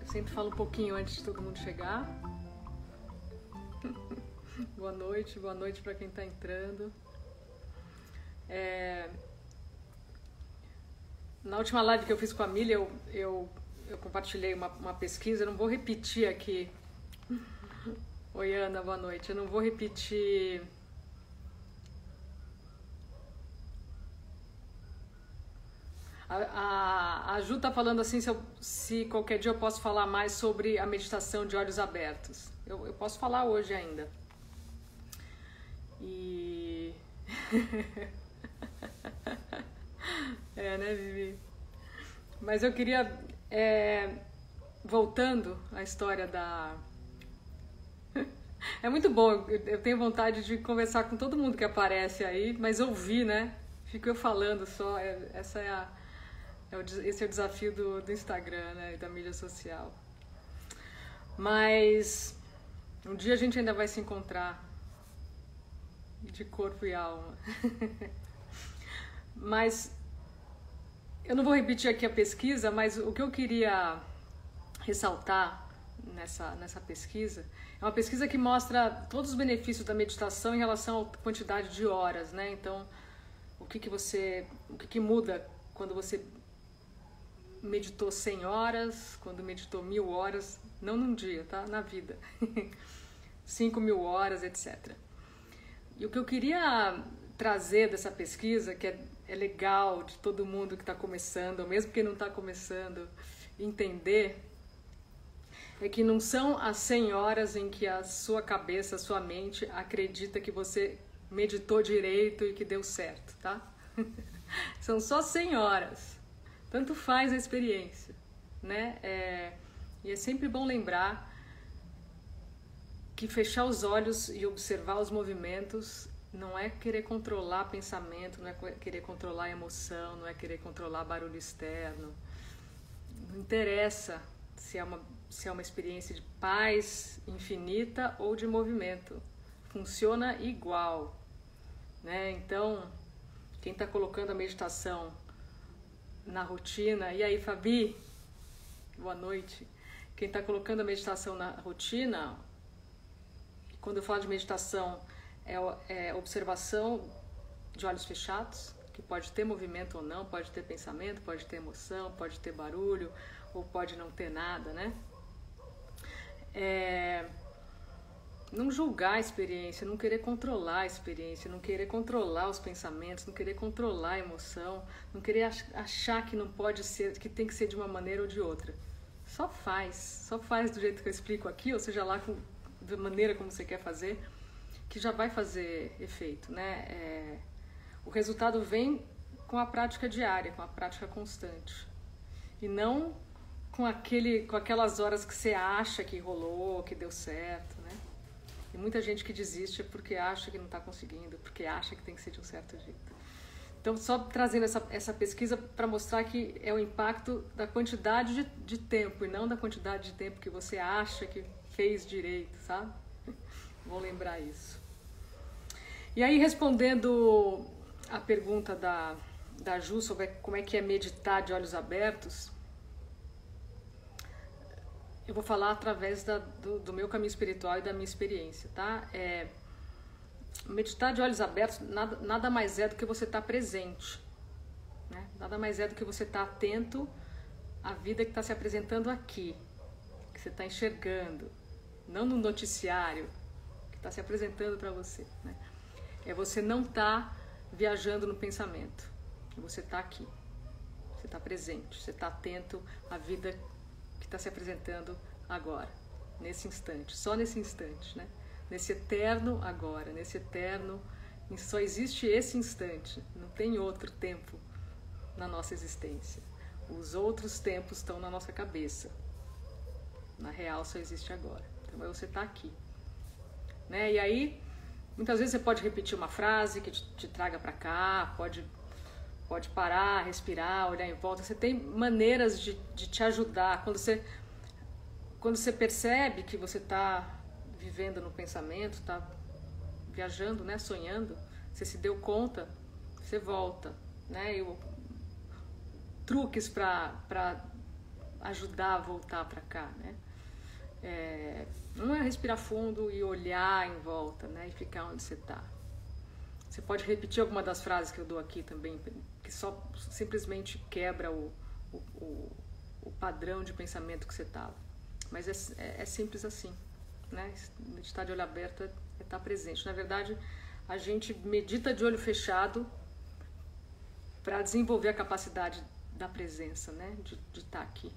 Eu sempre falo um pouquinho antes de todo mundo chegar. boa noite, boa noite para quem está entrando. É... Na última live que eu fiz com a Milha, eu, eu, eu compartilhei uma, uma pesquisa, eu não vou repetir aqui. Oi, Ana, boa noite. Eu não vou repetir. A, a, a Ju tá falando assim se, eu, se qualquer dia eu posso falar mais sobre a meditação de olhos abertos. Eu, eu posso falar hoje ainda. E. é, né, Vivi? Mas eu queria. É, voltando à história da. É muito bom, eu tenho vontade de conversar com todo mundo que aparece aí, mas ouvir, né? Fico eu falando só, é, essa é a, esse é o desafio do, do Instagram, né? E da mídia social. Mas um dia a gente ainda vai se encontrar de corpo e alma. mas eu não vou repetir aqui a pesquisa, mas o que eu queria ressaltar nessa, nessa pesquisa é uma pesquisa que mostra todos os benefícios da meditação em relação à quantidade de horas, né? Então, o que, que você, o que, que muda quando você meditou 100 horas, quando meditou mil horas, não num dia, tá? Na vida. 5 mil horas, etc. E o que eu queria trazer dessa pesquisa, que é, é legal de todo mundo que está começando, ou mesmo quem não está começando, entender, é que não são as 100 horas em que a sua cabeça, a sua mente acredita que você meditou direito e que deu certo, tá? são só 100 horas. Tanto faz a experiência, né? É, e é sempre bom lembrar que fechar os olhos e observar os movimentos não é querer controlar pensamento, não é querer controlar emoção, não é querer controlar barulho externo. Não interessa se é uma, se é uma experiência de paz infinita ou de movimento. Funciona igual. Né? Então, quem está colocando a meditação na rotina, e aí, Fabi? Boa noite. Quem está colocando a meditação na rotina, quando eu falo de meditação, é, é observação de olhos fechados, que pode ter movimento ou não, pode ter pensamento, pode ter emoção, pode ter barulho, ou pode não ter nada, né? É, não julgar a experiência, não querer controlar a experiência, não querer controlar os pensamentos, não querer controlar a emoção, não querer achar que não pode ser, que tem que ser de uma maneira ou de outra. Só faz, só faz do jeito que eu explico aqui, ou seja lá com da maneira como você quer fazer, que já vai fazer efeito, né? É, o resultado vem com a prática diária, com a prática constante, e não com aquele, com aquelas horas que você acha que rolou, que deu certo, né? E muita gente que desiste é porque acha que não está conseguindo, porque acha que tem que ser de um certo jeito. Então, só trazendo essa, essa pesquisa para mostrar que é o impacto da quantidade de, de tempo e não da quantidade de tempo que você acha que fez direito, sabe? Vou lembrar isso. E aí, respondendo a pergunta da, da Ju sobre como é que é meditar de olhos abertos, eu vou falar através da, do, do, meu caminho espiritual e da minha experiência, tá? É, meditar de olhos abertos nada, nada mais é do que você estar tá presente, né? Nada mais é do que você estar tá atento à vida que está se apresentando aqui, que você está enxergando, não no noticiário que está se apresentando para você. Né? É você não estar tá viajando no pensamento, você está aqui, você está presente, você está atento à vida está se apresentando agora, nesse instante, só nesse instante, né? nesse eterno agora, nesse eterno. Só existe esse instante, não tem outro tempo na nossa existência. Os outros tempos estão na nossa cabeça. Na real, só existe agora. Então você está aqui. Né? E aí, muitas vezes você pode repetir uma frase que te, te traga para cá, pode, pode parar, respirar, olhar em volta. Você tem maneiras de, de te ajudar. Quando você, quando você percebe que você está vivendo no pensamento, está viajando, né, sonhando, Você se deu conta, você volta, né? Eu, truques para ajudar a voltar para cá, né? É, não é respirar fundo e olhar em volta, né? E ficar onde você está. Você pode repetir alguma das frases que eu dou aqui também, que só simplesmente quebra o, o, o, o padrão de pensamento que você estava. Mas é, é, é, simples assim, né? Meditar de olho aberto é, é estar presente. Na verdade, a gente medita de olho fechado para desenvolver a capacidade da presença, né? De, estar aqui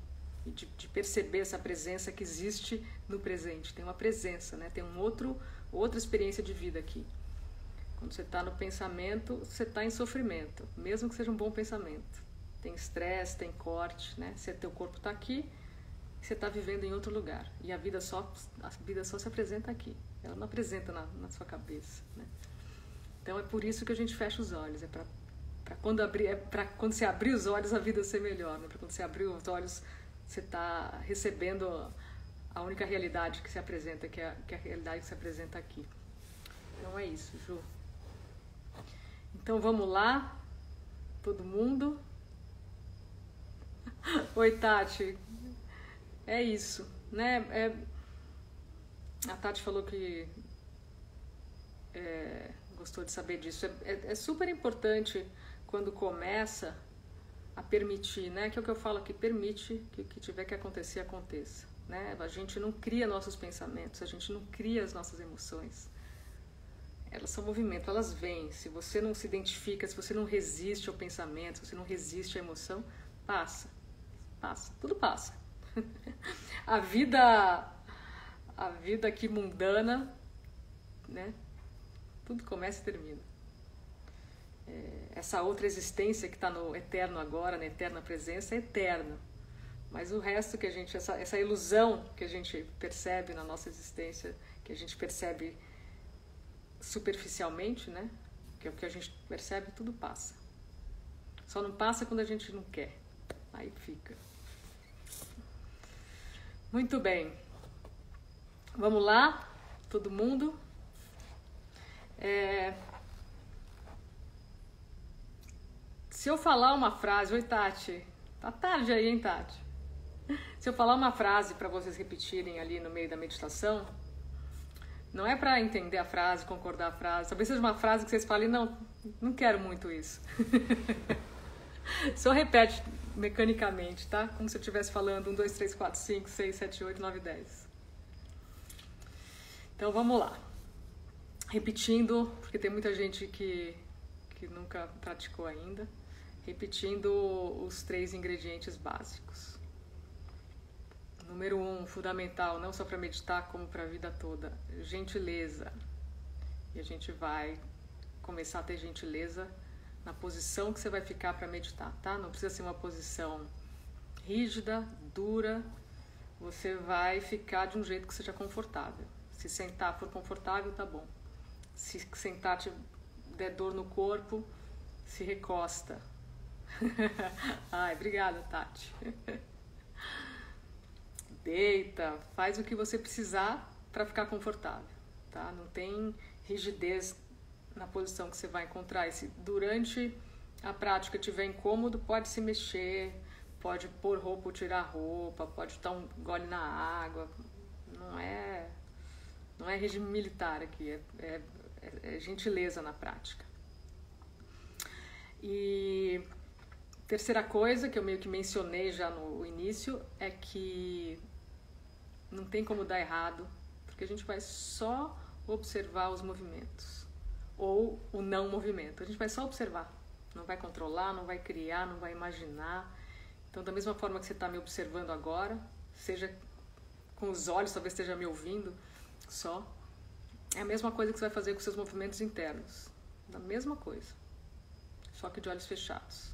e de, de, perceber essa presença que existe no presente. Tem uma presença, né? Tem um outro, outra experiência de vida aqui. Quando você está no pensamento, você está em sofrimento, mesmo que seja um bom pensamento. Tem estresse, tem corte, né? Se teu corpo está aqui, você está vivendo em outro lugar e a vida só a vida só se apresenta aqui. Ela não apresenta na, na sua cabeça, né? Então é por isso que a gente fecha os olhos, é para para quando abrir, é para quando você abrir os olhos a vida ser melhor, né? Para quando você abrir os olhos você está recebendo a única realidade que se apresenta, que é, que é a realidade que se apresenta aqui. Então é isso, Ju. Então vamos lá, todo mundo. Oi, Tati. É isso, né? É... A Tati falou que é... gostou de saber disso. É, é, é, super importante quando começa a permitir, né? Que é o que eu falo aqui, permite que o que tiver que acontecer aconteça, né? A gente não cria nossos pensamentos, a gente não cria as nossas emoções elas são movimento, elas vêm. Se você não se identifica, se você não resiste ao pensamento, se você não resiste à emoção, passa. Passa, tudo passa. a vida a vida aqui mundana, né? Tudo começa e termina. É, essa outra existência que está no eterno agora, na eterna presença, é eterna. Mas o resto que a gente, essa, essa ilusão que a gente percebe na nossa existência, que a gente percebe superficialmente, né? Que é o que a gente percebe, tudo passa. Só não passa quando a gente não quer. Aí fica. Muito bem. Vamos lá, todo mundo. É... Se eu falar uma frase, oi Tati, tá tarde aí, hein, Tati? Se eu falar uma frase para vocês repetirem ali no meio da meditação, não é para entender a frase, concordar a frase. Talvez seja uma frase que vocês falem, não, não quero muito isso. Só repete mecanicamente, tá? Como se eu estivesse falando 1, 2, 3, 4, 5, 6, 7, 8, 9, 10. Então vamos lá. Repetindo, porque tem muita gente que, que nunca praticou ainda. Repetindo os três ingredientes básicos. Número um, fundamental, não só para meditar, como para a vida toda, gentileza. E a gente vai começar a ter gentileza na posição que você vai ficar para meditar, tá? Não precisa ser uma posição rígida, dura. Você vai ficar de um jeito que seja confortável. Se sentar for confortável, tá bom. Se sentar te der dor no corpo, se recosta. Ai, obrigada, Tati. deita, faz o que você precisar para ficar confortável, tá? Não tem rigidez na posição que você vai encontrar. E se durante a prática tiver incômodo, pode se mexer, pode pôr roupa ou tirar roupa, pode dar um gole na água. Não é, não é regime militar aqui, é, é, é gentileza na prática. E terceira coisa que eu meio que mencionei já no início é que não tem como dar errado, porque a gente vai só observar os movimentos ou o não movimento. A gente vai só observar, não vai controlar, não vai criar, não vai imaginar. Então, da mesma forma que você está me observando agora, seja com os olhos, talvez esteja me ouvindo só, é a mesma coisa que você vai fazer com seus movimentos internos. Da mesma coisa, só que de olhos fechados.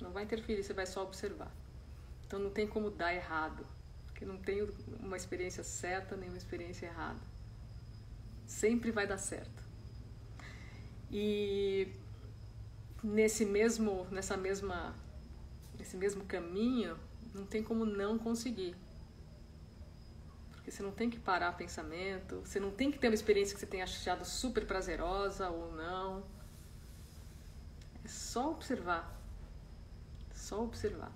Não vai interferir, você vai só observar. Então, não tem como dar errado que não tem uma experiência certa nem uma experiência errada. Sempre vai dar certo. E nesse mesmo, nessa mesma, nesse mesmo caminho, não tem como não conseguir. Porque você não tem que parar pensamento, você não tem que ter uma experiência que você tenha achado super prazerosa ou não. só observar. Só observar.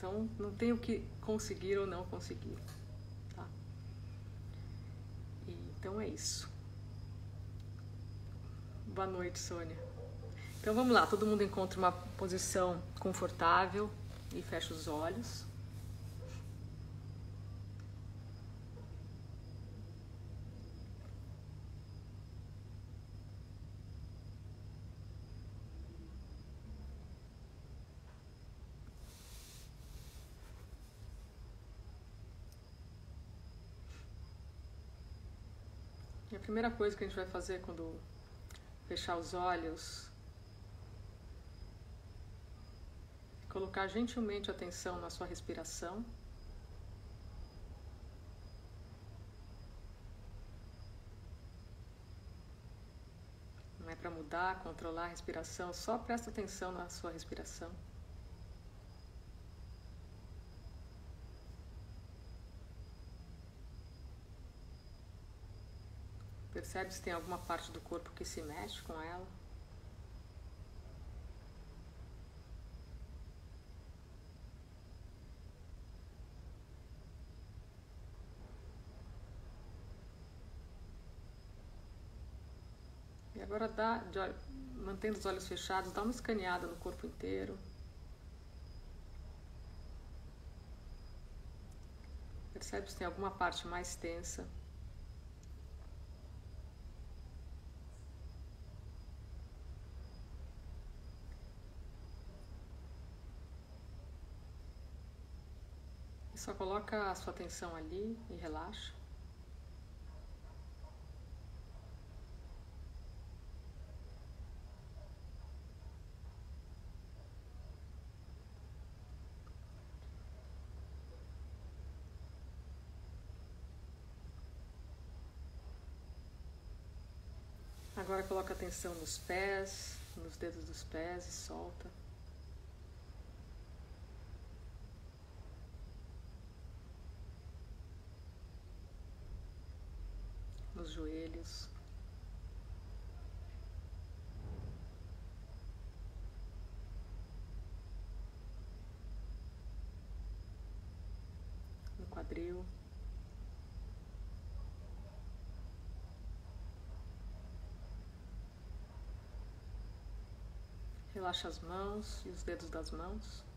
Então, não tem o que conseguir ou não conseguir. Tá? E, então é isso. Boa noite, Sônia. Então vamos lá, todo mundo encontra uma posição confortável e fecha os olhos. A primeira coisa que a gente vai fazer quando fechar os olhos é colocar gentilmente atenção na sua respiração. Não é para mudar, controlar a respiração, só presta atenção na sua respiração. Percebe se tem alguma parte do corpo que se mexe com ela. E agora dá, de, mantendo os olhos fechados, dá uma escaneada no corpo inteiro. Percebe se tem alguma parte mais tensa. Só coloca a sua atenção ali e relaxa. Agora coloca atenção nos pés, nos dedos dos pés e solta. Joelhos. No quadril. Relaxa as mãos e os dedos das mãos.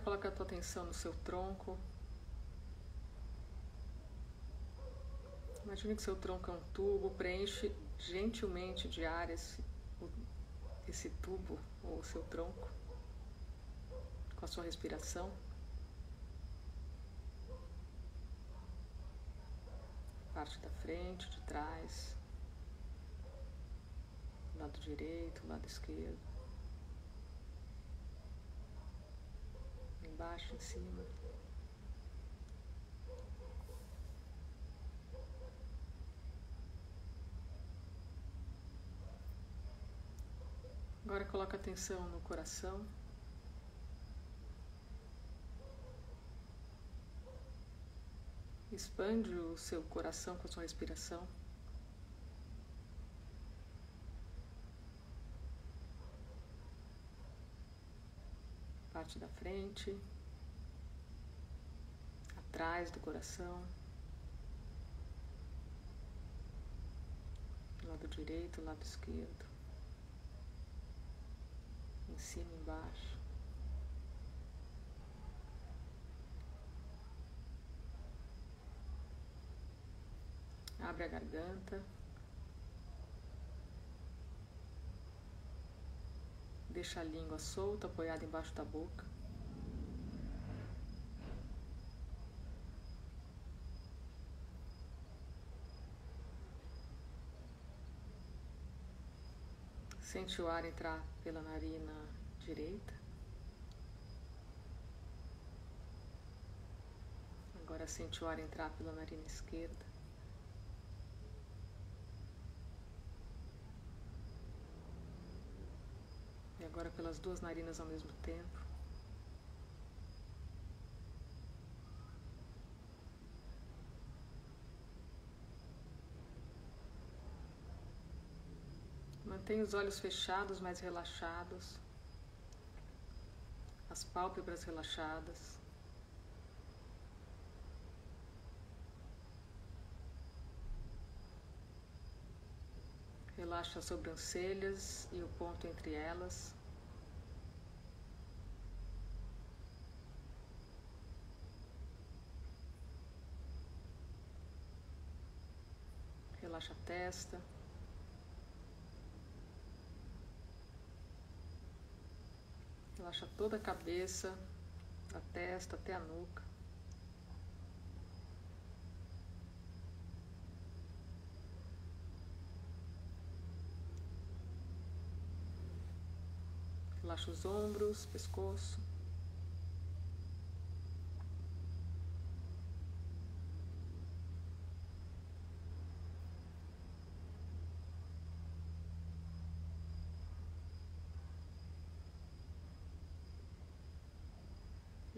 Agora coloca a tua atenção no seu tronco. Imagine que seu tronco é um tubo, preenche gentilmente de ar esse, esse tubo ou seu tronco com a sua respiração. Parte da frente, de trás, lado direito, lado esquerdo. Embaixo, em cima. Agora coloca atenção no coração. Expande o seu coração com a sua respiração. Parte da frente, atrás do coração, lado direito, lado esquerdo, em cima embaixo. Abre a garganta. Deixa a língua solta, apoiada embaixo da boca. Sente o ar entrar pela narina direita. Agora sente o ar entrar pela narina esquerda. agora pelas duas narinas ao mesmo tempo. Mantenha os olhos fechados, mas relaxados, as pálpebras relaxadas. Relaxa as sobrancelhas e o ponto entre elas. Relaxa a testa. Relaxa toda a cabeça, da testa até a nuca. Relaxa os ombros, pescoço.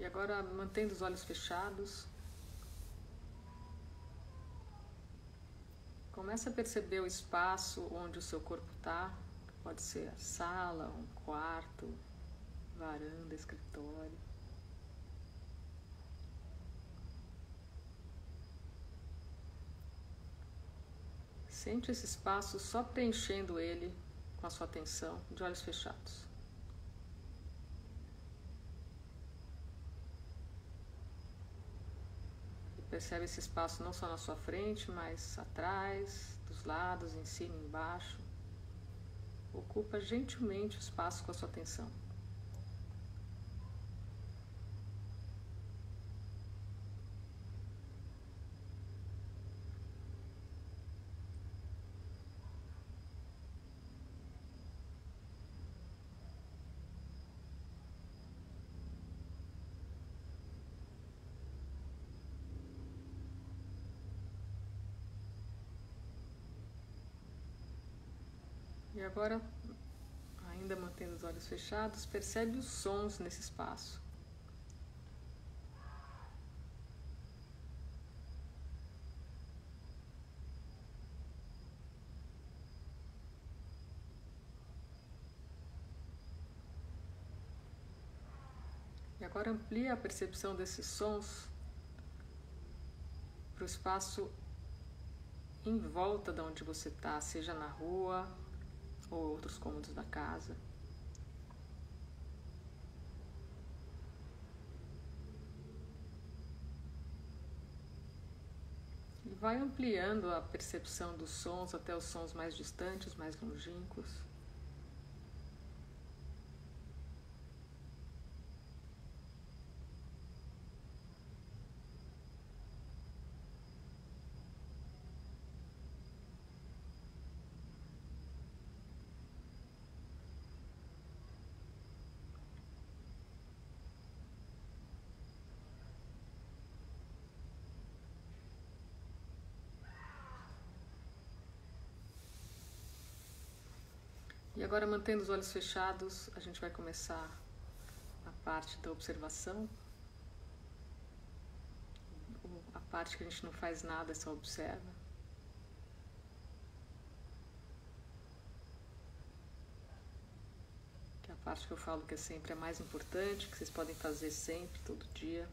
E agora, mantendo os olhos fechados, começa a perceber o espaço onde o seu corpo está. Pode ser a sala, um quarto, varanda, escritório. Sente esse espaço só preenchendo ele com a sua atenção, de olhos fechados. Percebe esse espaço não só na sua frente, mas atrás, dos lados, em cima, embaixo. Ocupa gentilmente o espaço com a sua atenção. E agora, ainda mantendo os olhos fechados, percebe os sons nesse espaço. E agora amplia a percepção desses sons para o espaço em volta de onde você está, seja na rua, ou outros cômodos da casa. E vai ampliando a percepção dos sons até os sons mais distantes, mais longínquos. E agora, mantendo os olhos fechados, a gente vai começar a parte da observação. A parte que a gente não faz nada, só observa. Que é a parte que eu falo que é sempre a mais importante, que vocês podem fazer sempre, todo dia.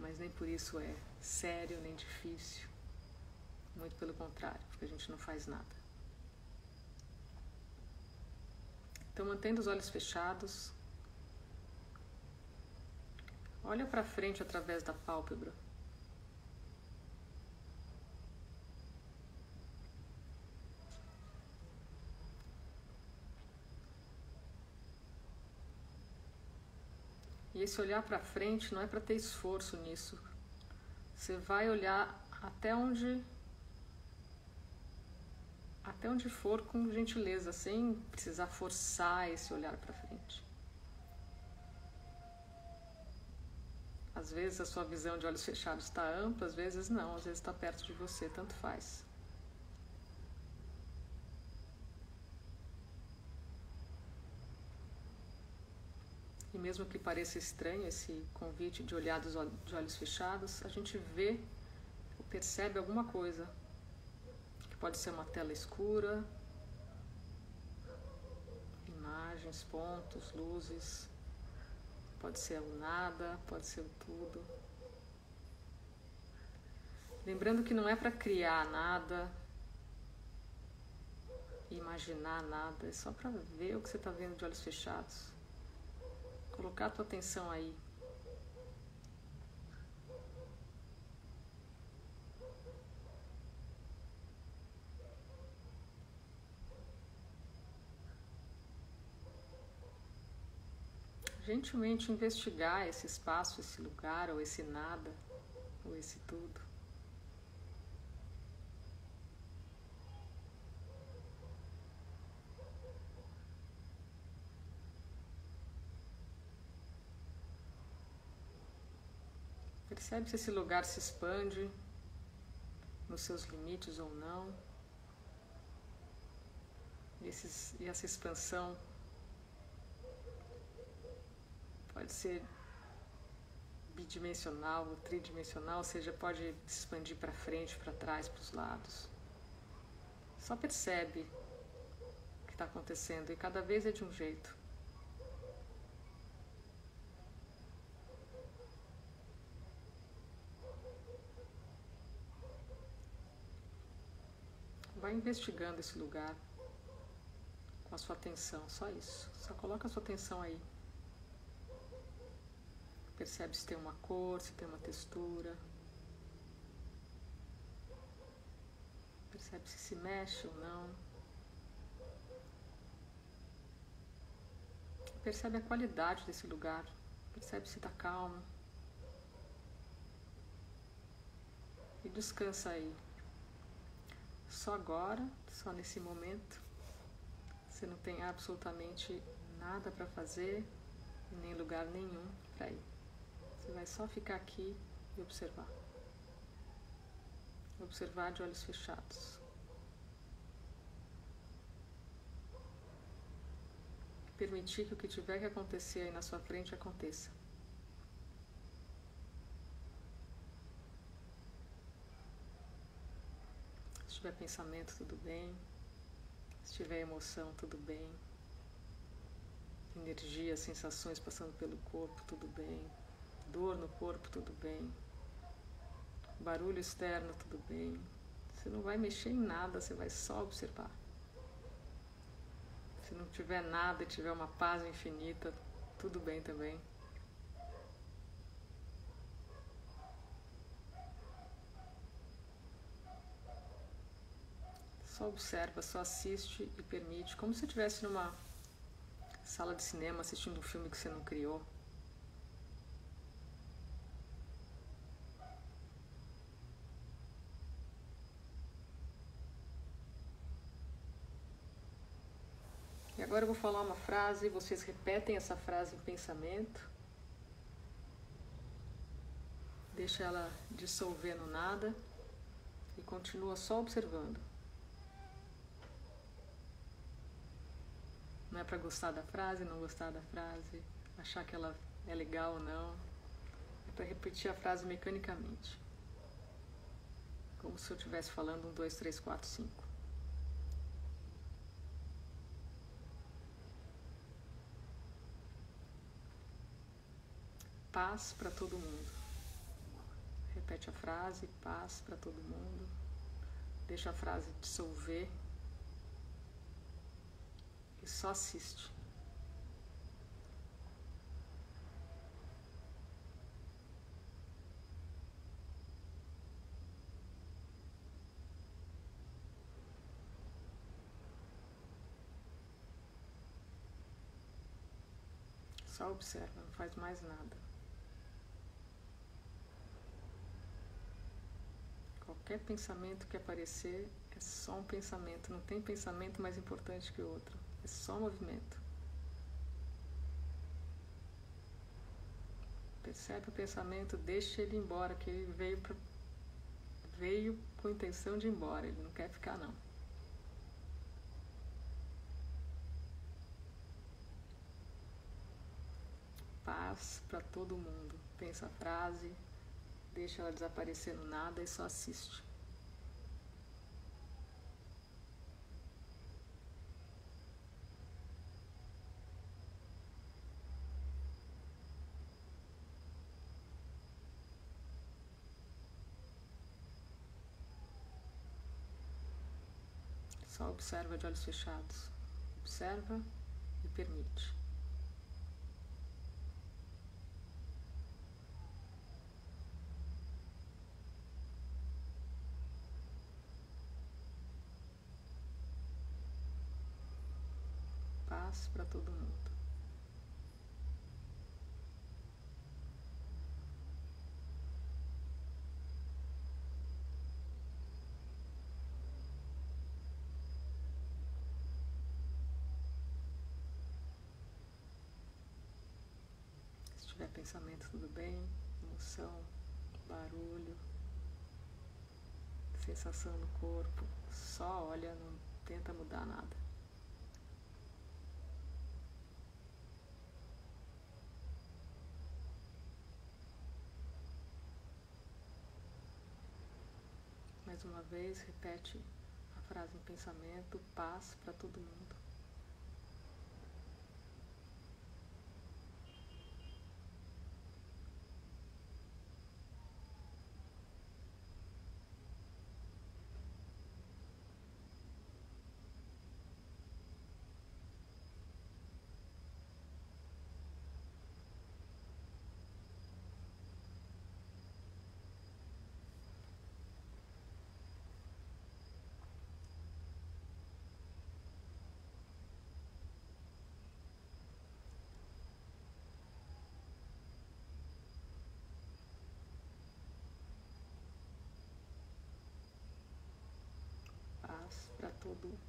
Mas nem por isso é sério nem difícil. Muito pelo contrário, porque a gente não faz nada. Então, mantendo os olhos fechados, olha para frente através da pálpebra. E esse olhar para frente não é para ter esforço nisso. Você vai olhar até onde até onde for com gentileza, sem precisar forçar esse olhar para frente. Às vezes a sua visão de olhos fechados está ampla, às vezes não, às vezes está perto de você, tanto faz. E mesmo que pareça estranho esse convite de olhar de olhos fechados, a gente vê percebe alguma coisa Pode ser uma tela escura, imagens, pontos, luzes. Pode ser o nada, pode ser o tudo. Lembrando que não é para criar nada, imaginar nada, é só para ver o que você está vendo de olhos fechados. Colocar a tua atenção aí. Gentilmente investigar esse espaço, esse lugar, ou esse nada, ou esse tudo. Percebe se esse lugar se expande nos seus limites ou não. E, esses, e essa expansão pode ser bidimensional ou tridimensional, ou seja, pode se expandir para frente, para trás, para os lados. Só percebe o que está acontecendo e cada vez é de um jeito. Vai investigando esse lugar com a sua atenção, só isso. Só coloca a sua atenção aí. Percebe se tem uma cor, se tem uma textura. Percebe se se mexe ou não. Percebe a qualidade desse lugar. Percebe se está calmo. E descansa aí. Só agora, só nesse momento. Você não tem absolutamente nada para fazer, nem lugar nenhum para ir. Você vai só ficar aqui e observar. Observar de olhos fechados. Permitir que o que tiver que acontecer aí na sua frente aconteça. Se tiver pensamento, tudo bem. Se tiver emoção, tudo bem. Energia, sensações passando pelo corpo, tudo bem dor no corpo, tudo bem. Barulho externo, tudo bem. Você não vai mexer em nada, você vai só observar. Se não tiver nada e tiver uma paz infinita, tudo bem também. Só observa, só assiste e permite, como se estivesse numa sala de cinema assistindo um filme que você não criou. Agora eu vou falar uma frase, vocês repetem essa frase em pensamento. Deixa ela dissolver no nada e continua só observando. Não é para gostar da frase, não gostar da frase, achar que ela é legal ou não. É para repetir a frase mecanicamente. Como se eu estivesse falando um, dois, três, quatro, cinco. Paz para todo mundo. Repete a frase, paz para todo mundo. Deixa a frase dissolver e só assiste. Só observa, não faz mais nada. Qualquer pensamento que aparecer é só um pensamento, não tem pensamento mais importante que o outro, é só movimento. Percebe o pensamento, deixa ele embora, que ele veio, pra, veio com intenção de ir embora, ele não quer ficar não. Paz para todo mundo. Pensa a frase, Deixa ela desaparecer no nada e só assiste. Só observa de olhos fechados. Observa e permite. Paz para todo mundo. tiver pensamento, tudo bem, emoção, barulho, sensação no corpo, só olha, não tenta mudar nada. Mais uma vez, repete a frase em pensamento, paz para todo mundo. Para todo mundo.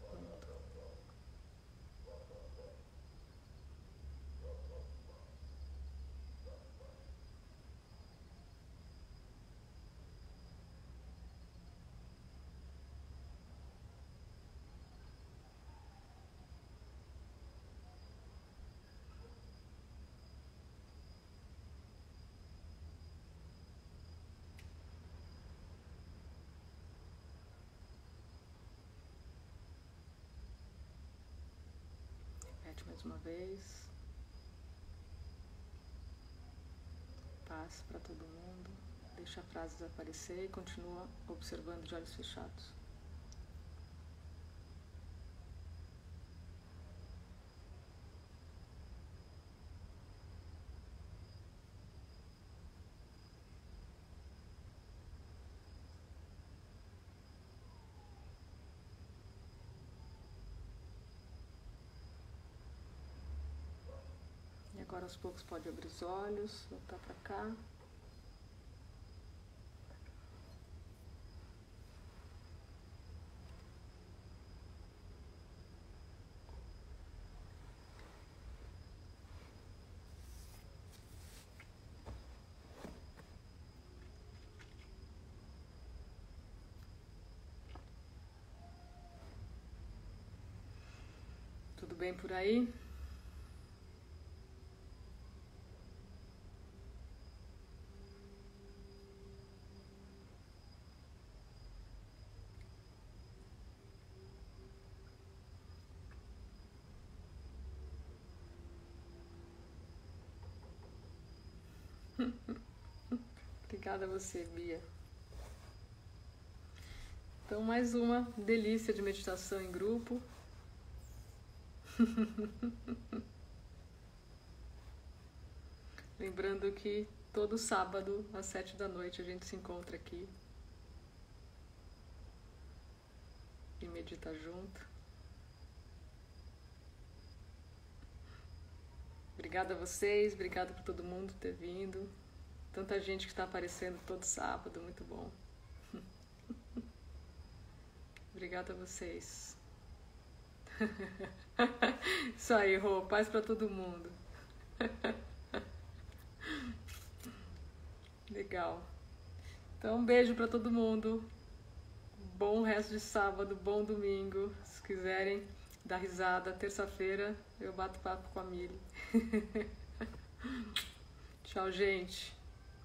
Repete mais uma vez. Paz para todo mundo. Deixa a frase desaparecer e continua observando de olhos fechados. Agora aos poucos pode abrir os olhos, voltar para cá. Tudo bem por aí? Obrigada a você, Bia. Então, mais uma delícia de meditação em grupo. Lembrando que todo sábado, às sete da noite, a gente se encontra aqui e medita junto. Obrigada a vocês, obrigada por todo mundo ter vindo. Tanta gente que está aparecendo todo sábado, muito bom. Obrigada a vocês. Isso aí, Rô, paz para todo mundo. Legal. Então, um beijo para todo mundo. Bom resto de sábado, bom domingo. Se quiserem dar risada, terça-feira eu bato papo com a Mili. Tchau, gente.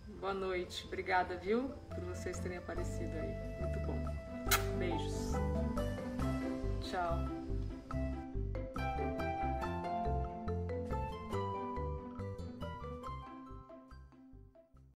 Boa noite. Obrigada, viu? Por vocês terem aparecido aí. Muito bom. Beijos. Tchau.